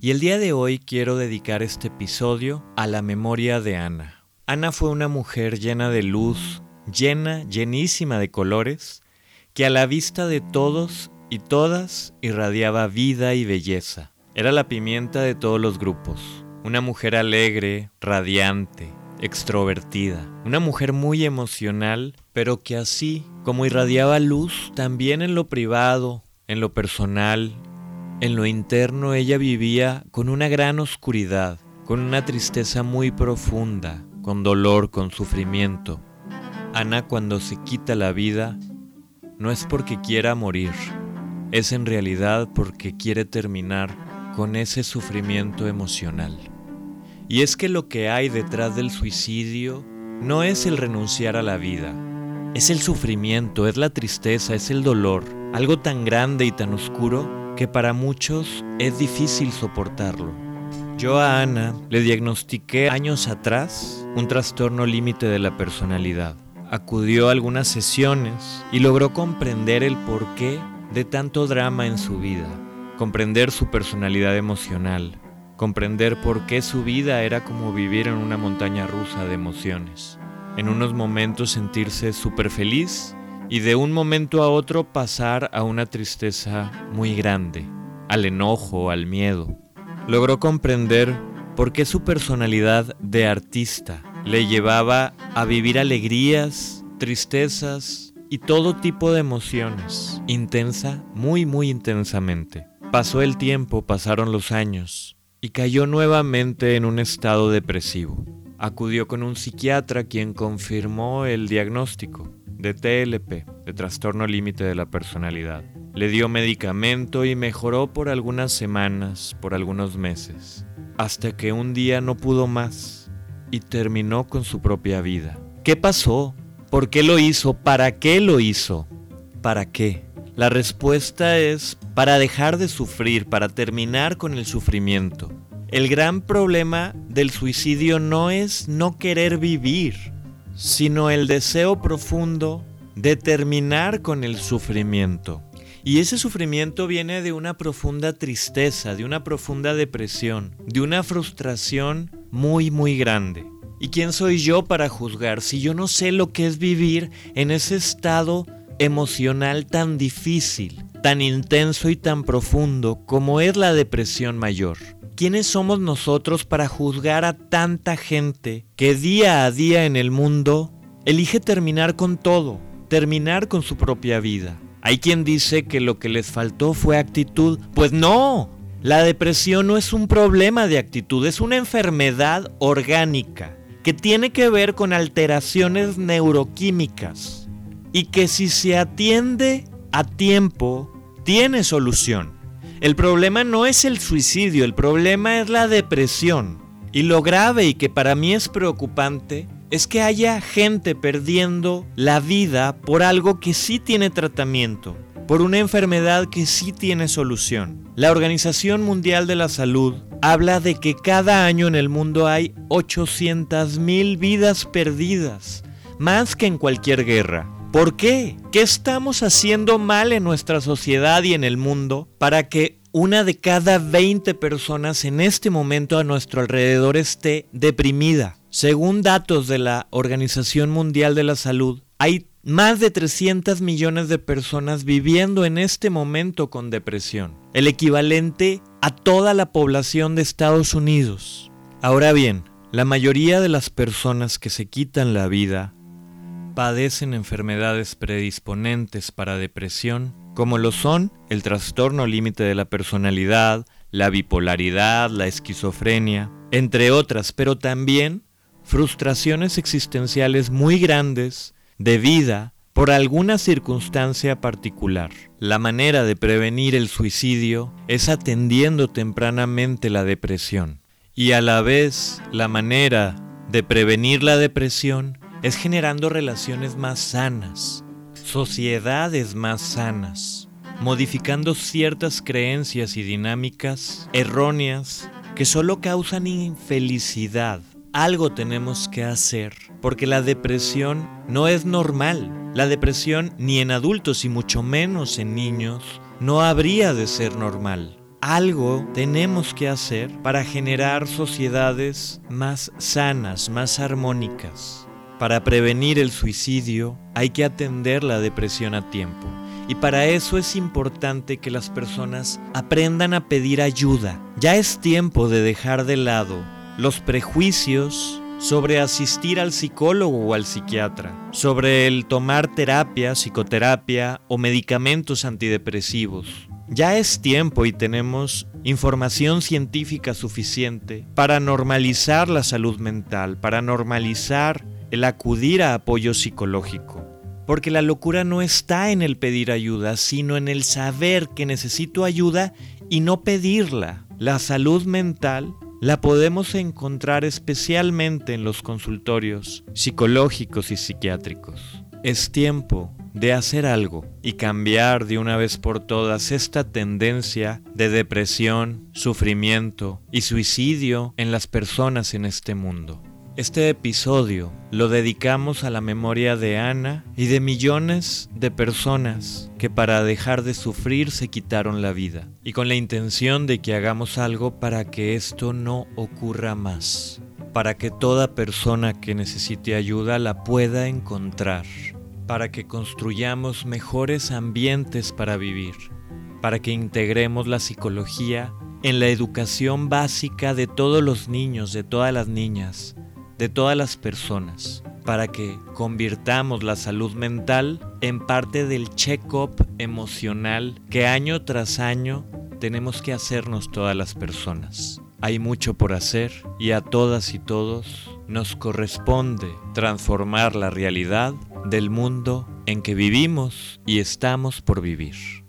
y el día de hoy quiero dedicar este episodio a la memoria de Ana. Ana fue una mujer llena de luz, llena, llenísima de colores, que a la vista de todos y todas irradiaba vida y belleza. Era la pimienta de todos los grupos, una mujer alegre, radiante, extrovertida, una mujer muy emocional, pero que así como irradiaba luz, también en lo privado, en lo personal, en lo interno ella vivía con una gran oscuridad, con una tristeza muy profunda, con dolor, con sufrimiento. Ana cuando se quita la vida no es porque quiera morir, es en realidad porque quiere terminar con ese sufrimiento emocional. Y es que lo que hay detrás del suicidio no es el renunciar a la vida, es el sufrimiento, es la tristeza, es el dolor, algo tan grande y tan oscuro que para muchos es difícil soportarlo. Yo a Ana le diagnostiqué años atrás un trastorno límite de la personalidad. Acudió a algunas sesiones y logró comprender el porqué de tanto drama en su vida, comprender su personalidad emocional, comprender por qué su vida era como vivir en una montaña rusa de emociones. En unos momentos sentirse súper feliz y de un momento a otro pasar a una tristeza muy grande, al enojo, al miedo. Logró comprender por qué su personalidad de artista le llevaba a vivir alegrías, tristezas y todo tipo de emociones, intensa, muy muy intensamente. Pasó el tiempo, pasaron los años, y cayó nuevamente en un estado depresivo. Acudió con un psiquiatra quien confirmó el diagnóstico de TLP, de trastorno límite de la personalidad. Le dio medicamento y mejoró por algunas semanas, por algunos meses, hasta que un día no pudo más y terminó con su propia vida. ¿Qué pasó? ¿Por qué lo hizo? ¿Para qué lo hizo? ¿Para qué? La respuesta es para dejar de sufrir, para terminar con el sufrimiento. El gran problema del suicidio no es no querer vivir, sino el deseo profundo de terminar con el sufrimiento. Y ese sufrimiento viene de una profunda tristeza, de una profunda depresión, de una frustración muy, muy grande. ¿Y quién soy yo para juzgar si yo no sé lo que es vivir en ese estado emocional tan difícil, tan intenso y tan profundo como es la depresión mayor? ¿Quiénes somos nosotros para juzgar a tanta gente que día a día en el mundo elige terminar con todo, terminar con su propia vida? Hay quien dice que lo que les faltó fue actitud. Pues no, la depresión no es un problema de actitud, es una enfermedad orgánica que tiene que ver con alteraciones neuroquímicas y que si se atiende a tiempo, tiene solución. El problema no es el suicidio, el problema es la depresión. Y lo grave y que para mí es preocupante es que haya gente perdiendo la vida por algo que sí tiene tratamiento, por una enfermedad que sí tiene solución. La Organización Mundial de la Salud habla de que cada año en el mundo hay 800.000 vidas perdidas, más que en cualquier guerra. ¿Por qué? ¿Qué estamos haciendo mal en nuestra sociedad y en el mundo para que una de cada 20 personas en este momento a nuestro alrededor esté deprimida? Según datos de la Organización Mundial de la Salud, hay más de 300 millones de personas viviendo en este momento con depresión, el equivalente a toda la población de Estados Unidos. Ahora bien, la mayoría de las personas que se quitan la vida padecen enfermedades predisponentes para depresión, como lo son el trastorno límite de la personalidad, la bipolaridad, la esquizofrenia, entre otras, pero también frustraciones existenciales muy grandes de vida por alguna circunstancia particular. La manera de prevenir el suicidio es atendiendo tempranamente la depresión y a la vez la manera de prevenir la depresión es generando relaciones más sanas, sociedades más sanas, modificando ciertas creencias y dinámicas erróneas que solo causan infelicidad. Algo tenemos que hacer, porque la depresión no es normal. La depresión ni en adultos y mucho menos en niños no habría de ser normal. algo tenemos que hacer para generar sociedades más sanas, más armónicas. Para prevenir el suicidio hay que atender la depresión a tiempo. Y para eso es importante que las personas aprendan a pedir ayuda. Ya es tiempo de dejar de lado los prejuicios sobre asistir al psicólogo o al psiquiatra, sobre el tomar terapia, psicoterapia o medicamentos antidepresivos. Ya es tiempo y tenemos información científica suficiente para normalizar la salud mental, para normalizar el acudir a apoyo psicológico. Porque la locura no está en el pedir ayuda, sino en el saber que necesito ayuda y no pedirla. La salud mental la podemos encontrar especialmente en los consultorios psicológicos y psiquiátricos. Es tiempo de hacer algo y cambiar de una vez por todas esta tendencia de depresión, sufrimiento y suicidio en las personas en este mundo. Este episodio lo dedicamos a la memoria de Ana y de millones de personas que para dejar de sufrir se quitaron la vida y con la intención de que hagamos algo para que esto no ocurra más, para que toda persona que necesite ayuda la pueda encontrar, para que construyamos mejores ambientes para vivir, para que integremos la psicología en la educación básica de todos los niños, de todas las niñas, de todas las personas para que convirtamos la salud mental en parte del check-up emocional que año tras año tenemos que hacernos todas las personas. Hay mucho por hacer y a todas y todos nos corresponde transformar la realidad del mundo en que vivimos y estamos por vivir.